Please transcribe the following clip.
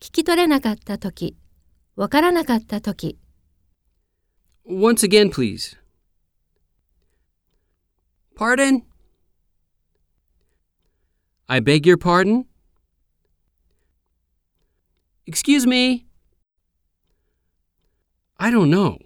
聞き取れなかったとき、わからなかったとき。Once again, please. Pardon? I beg your pardon? Excuse me? I don't know.